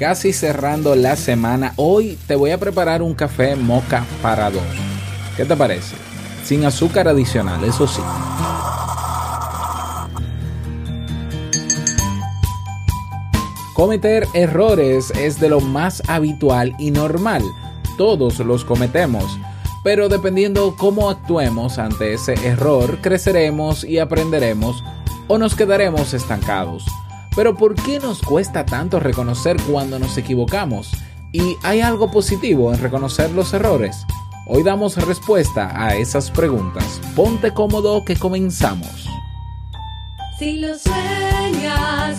casi cerrando la semana, hoy te voy a preparar un café moca para dos. ¿Qué te parece? Sin azúcar adicional, eso sí. Cometer errores es de lo más habitual y normal. Todos los cometemos. Pero dependiendo cómo actuemos ante ese error, creceremos y aprenderemos o nos quedaremos estancados. Pero ¿por qué nos cuesta tanto reconocer cuando nos equivocamos? ¿Y hay algo positivo en reconocer los errores? Hoy damos respuesta a esas preguntas. Ponte cómodo que comenzamos. Si lo sueñas,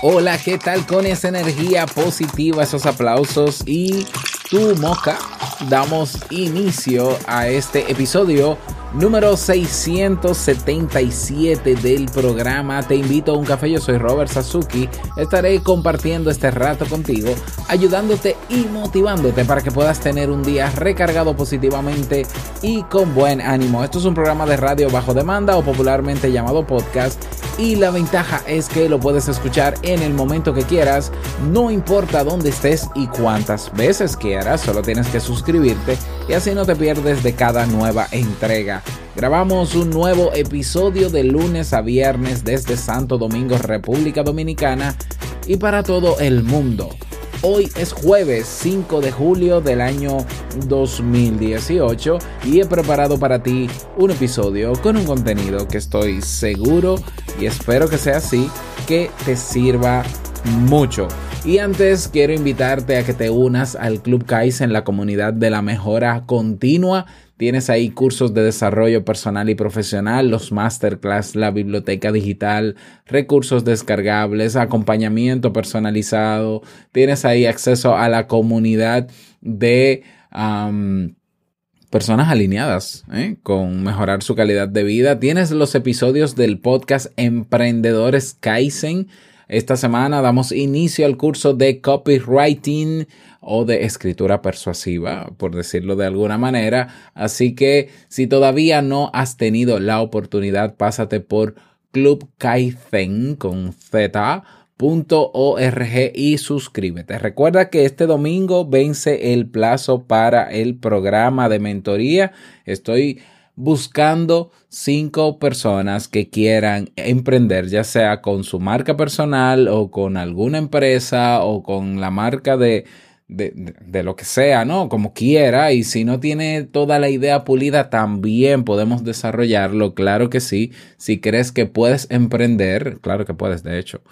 Hola, ¿qué tal con esa energía positiva, esos aplausos y tu moca? Damos inicio a este episodio número 677 del programa. Te invito a un café, yo soy Robert Sasuki. Estaré compartiendo este rato contigo, ayudándote y motivándote para que puedas tener un día recargado positivamente y con buen ánimo. Esto es un programa de radio bajo demanda o popularmente llamado podcast y la ventaja es que lo puedes escuchar en el momento que quieras, no importa dónde estés y cuántas veces quieras, solo tienes que suscribirte y así no te pierdes de cada nueva entrega. Grabamos un nuevo episodio de lunes a viernes desde Santo Domingo, República Dominicana y para todo el mundo. Hoy es jueves 5 de julio del año 2018 y he preparado para ti un episodio con un contenido que estoy seguro y espero que sea así, que te sirva mucho. Y antes quiero invitarte a que te unas al Club Kaizen, la comunidad de la mejora continua Tienes ahí cursos de desarrollo personal y profesional, los masterclass, la biblioteca digital, recursos descargables, acompañamiento personalizado. Tienes ahí acceso a la comunidad de personas alineadas ¿eh? con mejorar su calidad de vida. Tienes los episodios del podcast Emprendedores Kaizen. Esta semana damos inicio al curso de copywriting o de escritura persuasiva, por decirlo de alguna manera. Así que si todavía no has tenido la oportunidad, pásate por Club Kaizen con y suscríbete. Recuerda que este domingo vence el plazo para el programa de mentoría. Estoy buscando cinco personas que quieran emprender, ya sea con su marca personal o con alguna empresa o con la marca de de, lo que sea, ¿no? Como quiera. Y si no tiene toda la idea pulida, también podemos desarrollarlo. Claro que sí. Si crees que puedes emprender, claro que puedes, de hecho.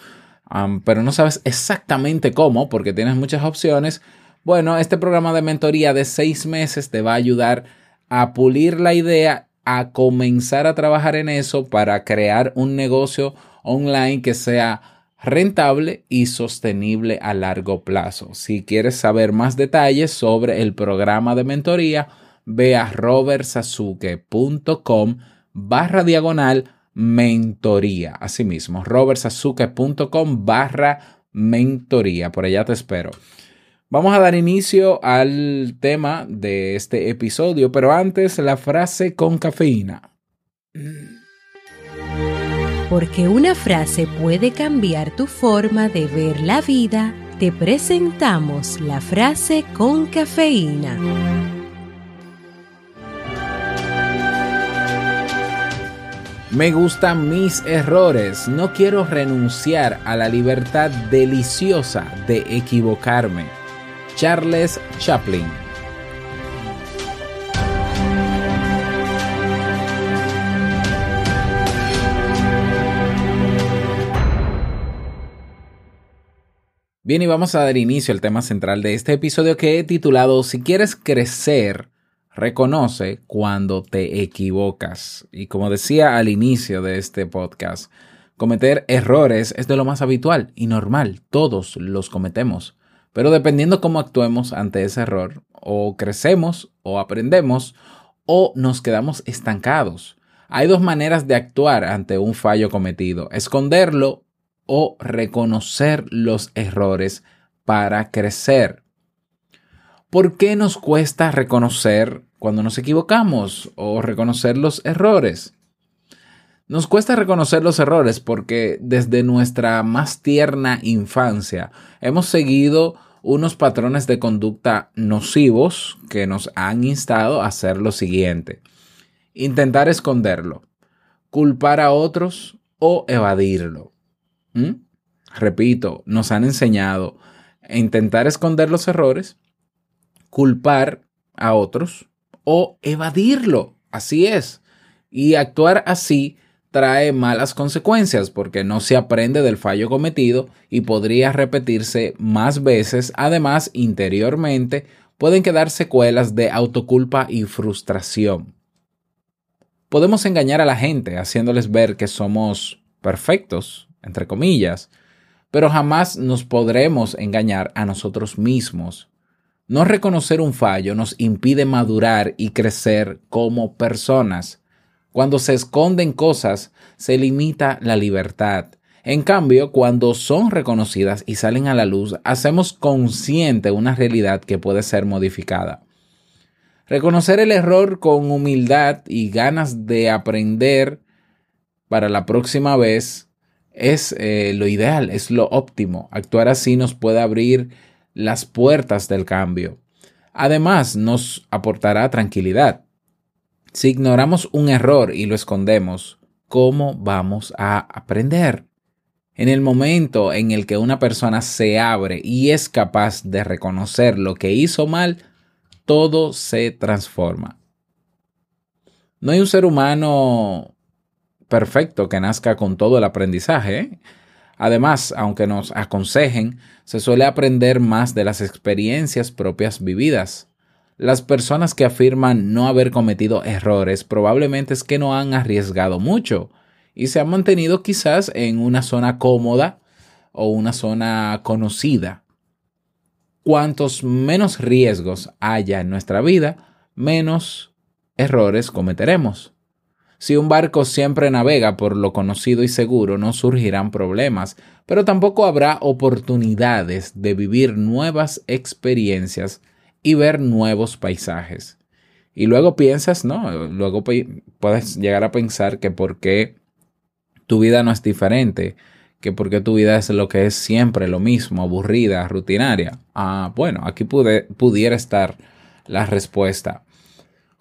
pero no sabes exactamente cómo, porque tienes muchas opciones. Bueno, este programa de mentoría de seis meses te va a ayudar a pulir la idea, a comenzar a trabajar en eso para crear un negocio online que sea rentable y sostenible a largo plazo. Si quieres saber más detalles sobre el programa de mentoría, ve a robertsasuke.com barra diagonal mentoría. Asimismo, robertsasuke.com barra mentoría. Por allá te espero. Vamos a dar inicio al tema de este episodio, pero antes la frase con cafeína. Porque una frase puede cambiar tu forma de ver la vida, te presentamos la frase con cafeína. Me gustan mis errores. No quiero renunciar a la libertad deliciosa de equivocarme. Charles Chaplin. Bien, y vamos a dar inicio al tema central de este episodio que he titulado Si quieres crecer, reconoce cuando te equivocas. Y como decía al inicio de este podcast, cometer errores es de lo más habitual y normal. Todos los cometemos. Pero dependiendo cómo actuemos ante ese error, o crecemos o aprendemos o nos quedamos estancados. Hay dos maneras de actuar ante un fallo cometido. Esconderlo o reconocer los errores para crecer. ¿Por qué nos cuesta reconocer cuando nos equivocamos o reconocer los errores? Nos cuesta reconocer los errores porque desde nuestra más tierna infancia hemos seguido unos patrones de conducta nocivos que nos han instado a hacer lo siguiente. Intentar esconderlo, culpar a otros o evadirlo. ¿Mm? Repito, nos han enseñado a intentar esconder los errores, culpar a otros o evadirlo. Así es. Y actuar así trae malas consecuencias porque no se aprende del fallo cometido y podría repetirse más veces. Además, interiormente pueden quedar secuelas de autoculpa y frustración. Podemos engañar a la gente haciéndoles ver que somos perfectos, entre comillas, pero jamás nos podremos engañar a nosotros mismos. No reconocer un fallo nos impide madurar y crecer como personas. Cuando se esconden cosas, se limita la libertad. En cambio, cuando son reconocidas y salen a la luz, hacemos consciente una realidad que puede ser modificada. Reconocer el error con humildad y ganas de aprender para la próxima vez es eh, lo ideal, es lo óptimo. Actuar así nos puede abrir las puertas del cambio. Además, nos aportará tranquilidad. Si ignoramos un error y lo escondemos, ¿cómo vamos a aprender? En el momento en el que una persona se abre y es capaz de reconocer lo que hizo mal, todo se transforma. No hay un ser humano perfecto que nazca con todo el aprendizaje. ¿eh? Además, aunque nos aconsejen, se suele aprender más de las experiencias propias vividas. Las personas que afirman no haber cometido errores probablemente es que no han arriesgado mucho y se han mantenido quizás en una zona cómoda o una zona conocida. Cuantos menos riesgos haya en nuestra vida, menos errores cometeremos. Si un barco siempre navega por lo conocido y seguro, no surgirán problemas, pero tampoco habrá oportunidades de vivir nuevas experiencias y ver nuevos paisajes. Y luego piensas, ¿no? Luego puedes llegar a pensar que por qué tu vida no es diferente, que por qué tu vida es lo que es siempre lo mismo, aburrida, rutinaria. Ah, bueno, aquí pudiera estar la respuesta.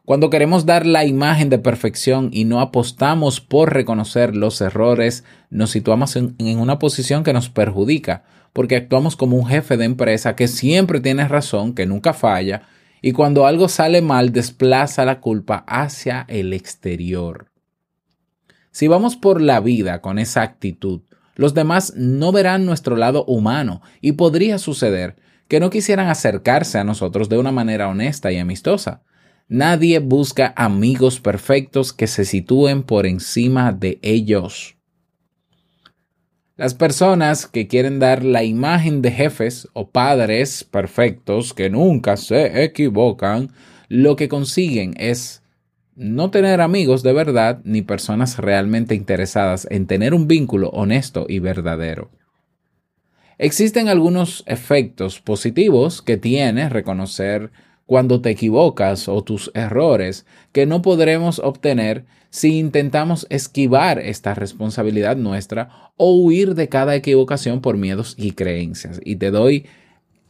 Cuando queremos dar la imagen de perfección y no apostamos por reconocer los errores, nos situamos en, una posición que nos perjudica, porque actuamos como un jefe de empresa que siempre tiene razón, que nunca falla, y cuando algo sale mal desplaza la culpa hacia el exterior. Si vamos por la vida con esa actitud, los demás no verán nuestro lado humano y podría suceder que no quisieran acercarse a nosotros de una manera honesta y amistosa. Nadie busca amigos perfectos que se sitúen por encima de ellos. Las personas que quieren dar la imagen de jefes o padres perfectos que nunca se equivocan, lo que consiguen es no tener amigos de verdad ni personas realmente interesadas en tener un vínculo honesto y verdadero. Existen algunos efectos positivos que tiene reconocer cuando te equivocas o tus errores que no podremos obtener si intentamos esquivar esta responsabilidad nuestra o huir de cada equivocación por miedos y creencias. Y te doy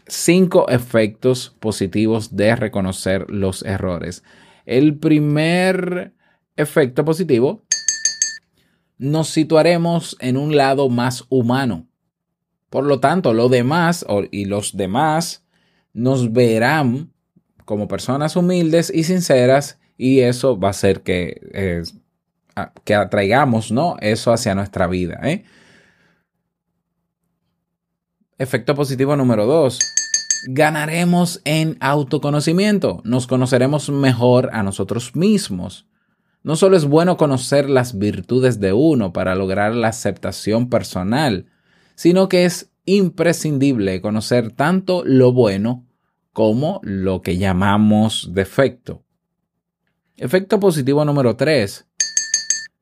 cinco efectos positivos de reconocer los errores. El primer efecto positivo nos situaremos en un lado más humano. Por lo tanto, lo demás y los demás nos verán como personas humildes y sinceras y eso va a hacer que, eh, que atraigamos ¿no? eso hacia nuestra vida. ¿eh? Efecto positivo número dos. Ganaremos en autoconocimiento. Nos conoceremos mejor a nosotros mismos. No solo es bueno conocer las virtudes de uno para lograr la aceptación personal, sino que es imprescindible conocer tanto lo bueno como lo que llamamos defecto. Efecto positivo número 3.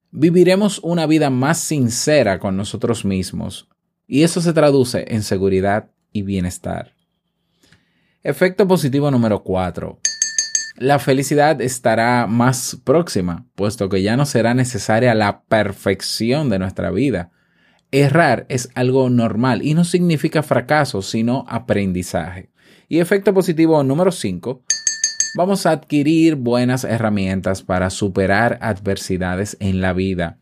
Viviremos una vida más sincera con nosotros mismos y eso se traduce en seguridad y bienestar. Efecto positivo número 4 la felicidad estará más próxima, puesto que ya no será necesaria la perfección de nuestra vida. Errar es algo normal y no significa fracaso, sino aprendizaje. Y efecto positivo número 5, vamos a adquirir buenas herramientas para superar adversidades en la vida,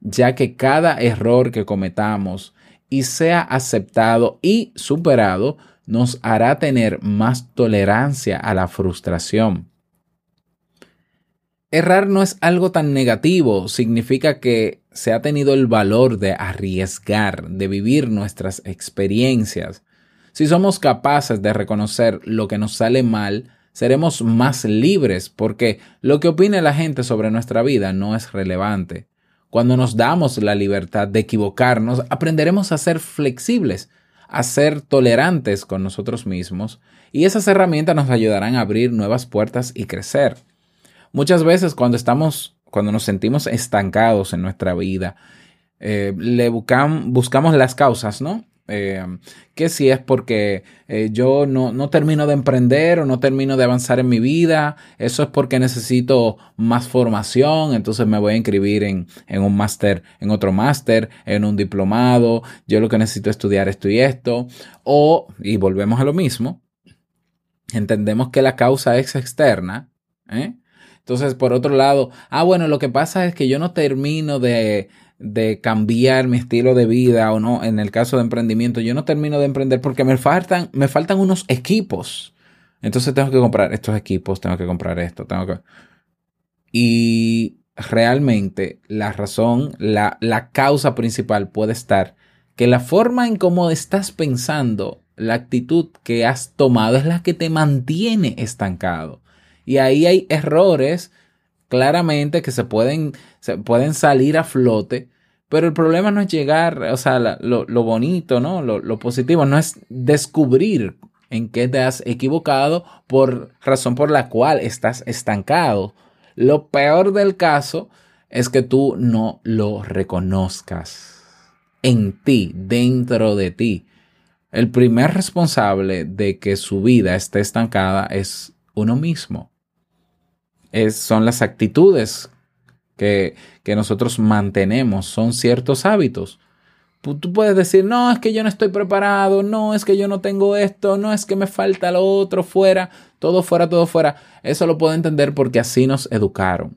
ya que cada error que cometamos y sea aceptado y superado nos hará tener más tolerancia a la frustración. Errar no es algo tan negativo, significa que se ha tenido el valor de arriesgar, de vivir nuestras experiencias. Si somos capaces de reconocer lo que nos sale mal, seremos más libres porque lo que opine la gente sobre nuestra vida no es relevante. Cuando nos damos la libertad de equivocarnos, aprenderemos a ser flexibles a ser tolerantes con nosotros mismos y esas herramientas nos ayudarán a abrir nuevas puertas y crecer. Muchas veces cuando estamos, cuando nos sentimos estancados en nuestra vida, eh, buscamos las causas, ¿no? Eh, que si es porque eh, yo no, termino de emprender o no termino de avanzar en mi vida, eso es porque necesito más formación, entonces me voy a inscribir en, en un máster, en otro máster, en un diplomado, yo lo que necesito estudiar esto y esto, o, y volvemos a lo mismo, entendemos que la causa es externa, ¿eh? Entonces, por otro lado, ah, bueno, lo que pasa es que yo no termino de, de cambiar mi estilo de vida o no, en el caso de emprendimiento, yo no termino de emprender porque me faltan, me faltan unos equipos. Entonces tengo que comprar estos equipos, tengo que comprar esto, tengo que... Y realmente la razón, la, la causa principal puede estar que la forma en cómo estás pensando, la actitud que has tomado es la que te mantiene estancado. Y ahí hay errores claramente que se pueden, se pueden salir a flote, pero el problema no es llegar, o sea, lo, bonito, ¿no? Lo, lo, positivo no es descubrir en qué te has equivocado por razón por la cual estás estancado. Lo peor del caso es que tú no lo reconozcas en ti, dentro de ti. El primer responsable de que su vida esté estancada es uno mismo son las actitudes que, que nosotros mantenemos, son ciertos hábitos. Tú puedes decir, no, es que yo no estoy preparado, no, es que yo no tengo esto, no, es que me falta lo otro, fuera, todo fuera, todo fuera. Eso lo puedo entender porque así nos educaron.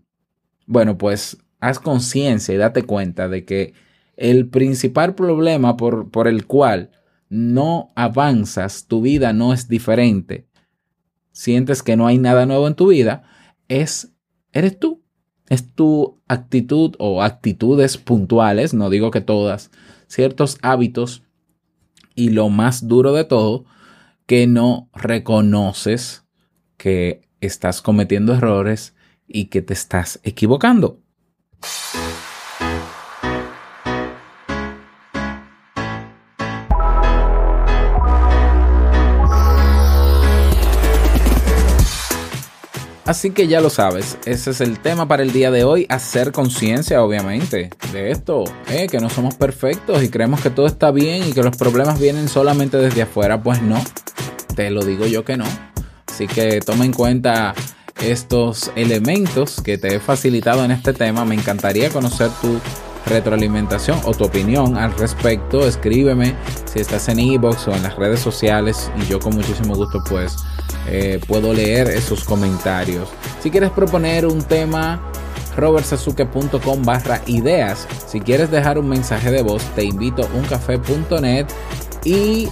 Bueno, pues haz conciencia y date cuenta de que el principal problema por, por el cual no avanzas, tu vida no es diferente, sientes que no hay nada nuevo en tu vida, es, eres tú. Es tu actitud o actitudes puntuales, no digo que todas, ciertos hábitos y lo más duro de todo, que no reconoces que estás cometiendo errores y que te estás equivocando. Así que ya lo sabes, ese es el tema para el día de hoy, hacer conciencia obviamente de esto, eh, que no somos perfectos y creemos que todo está bien y que los problemas vienen solamente desde afuera, pues no, te lo digo yo que no. Así que toma en cuenta estos elementos que te he facilitado en este tema, me encantaría conocer tu retroalimentación o tu opinión al respecto, escríbeme si estás en Ebox o en las redes sociales y yo con muchísimo gusto pues eh, puedo leer esos comentarios. Si quieres proponer un tema robertsazuke.com barra ideas. Si quieres dejar un mensaje de voz, te invito a uncafe.net y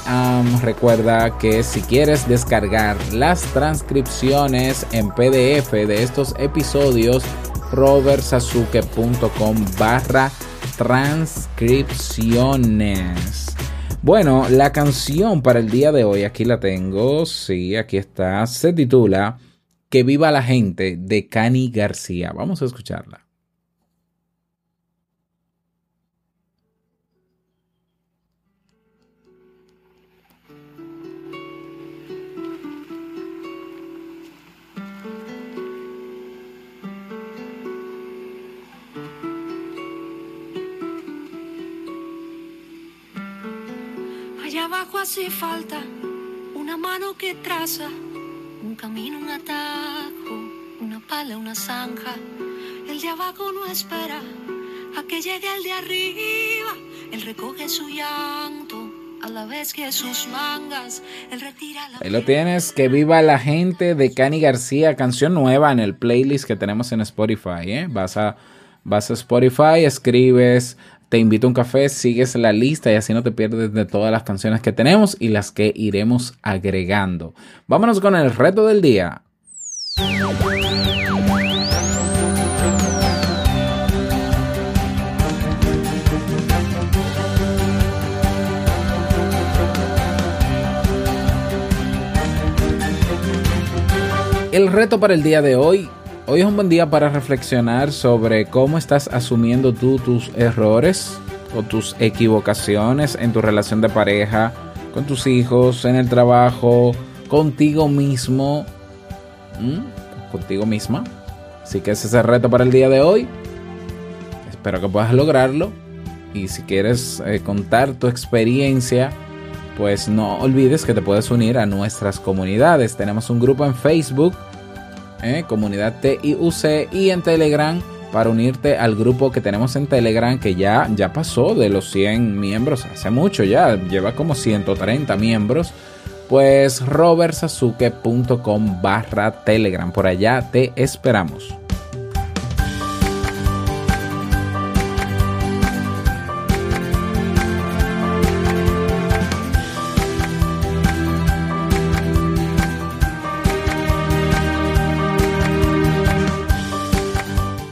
recuerda que si quieres descargar las transcripciones en PDF de estos episodios, robertsazuke.com barra transcripciones. Bueno, la canción para el día de hoy, aquí la tengo, sí, aquí está, se titula Que viva la gente de Cani García. Vamos a escucharla. Abajo hace falta una mano que traza un camino, un atajo, una pala, una zanja. El de abajo no espera a que llegue el de arriba. Él recoge su llanto a la vez que sus mangas. Él retira la. Ahí lo tienes. Que viva la gente de Cani García. Canción nueva en el playlist que tenemos en Spotify. ¿eh? Vas a. Vas a Spotify, escribes te invito a un café, sigues la lista y así no te pierdes de todas las canciones que tenemos y las que iremos agregando. Vámonos con el reto del día. El reto para el día de hoy Hoy es un buen día para reflexionar sobre cómo estás asumiendo tú tus errores o tus equivocaciones en tu relación de pareja, con tus hijos, en el trabajo, contigo mismo, contigo misma. Así que ese es el reto para el día de hoy. Espero que puedas lograrlo. Y si quieres eh, contar tu experiencia, pues no olvides que te puedes unir a nuestras comunidades. Tenemos un grupo en Facebook ¿eh? comunidad TIUC y en Telegram para unirte al grupo que tenemos en Telegram que ya, ya pasó de los 100 miembros, hace mucho ya, lleva como 130 miembros. Pues robertsazuke.com barra Telegram, por allá te esperamos.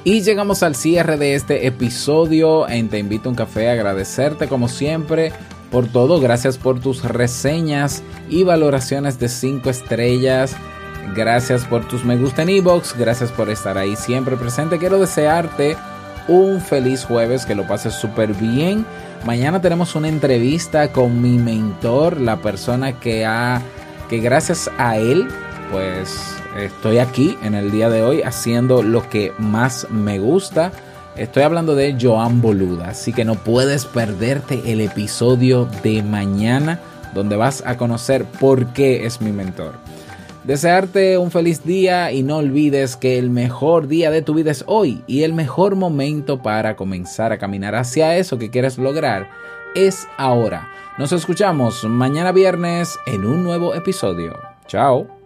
Y llegamos al cierre de este episodio en Te invito a un café, agradecerte como siempre por todo, gracias por tus reseñas y valoraciones de 5 estrellas. Gracias por tus me gusta en iBox, gracias por estar ahí siempre presente. Quiero desearte un feliz jueves, que lo pases súper bien. Mañana tenemos una entrevista con mi mentor, la persona que ha que gracias a él pues estoy aquí en el día de hoy haciendo lo que más me gusta. Estoy hablando de Joan Boluda, así que no puedes perderte el episodio de mañana donde vas a conocer por qué es mi mentor. Desearte un feliz día y no olvides que el mejor día de tu vida es hoy y el mejor momento para comenzar a caminar hacia eso que quieres lograr es ahora. Nos escuchamos mañana viernes en un nuevo episodio. Chao.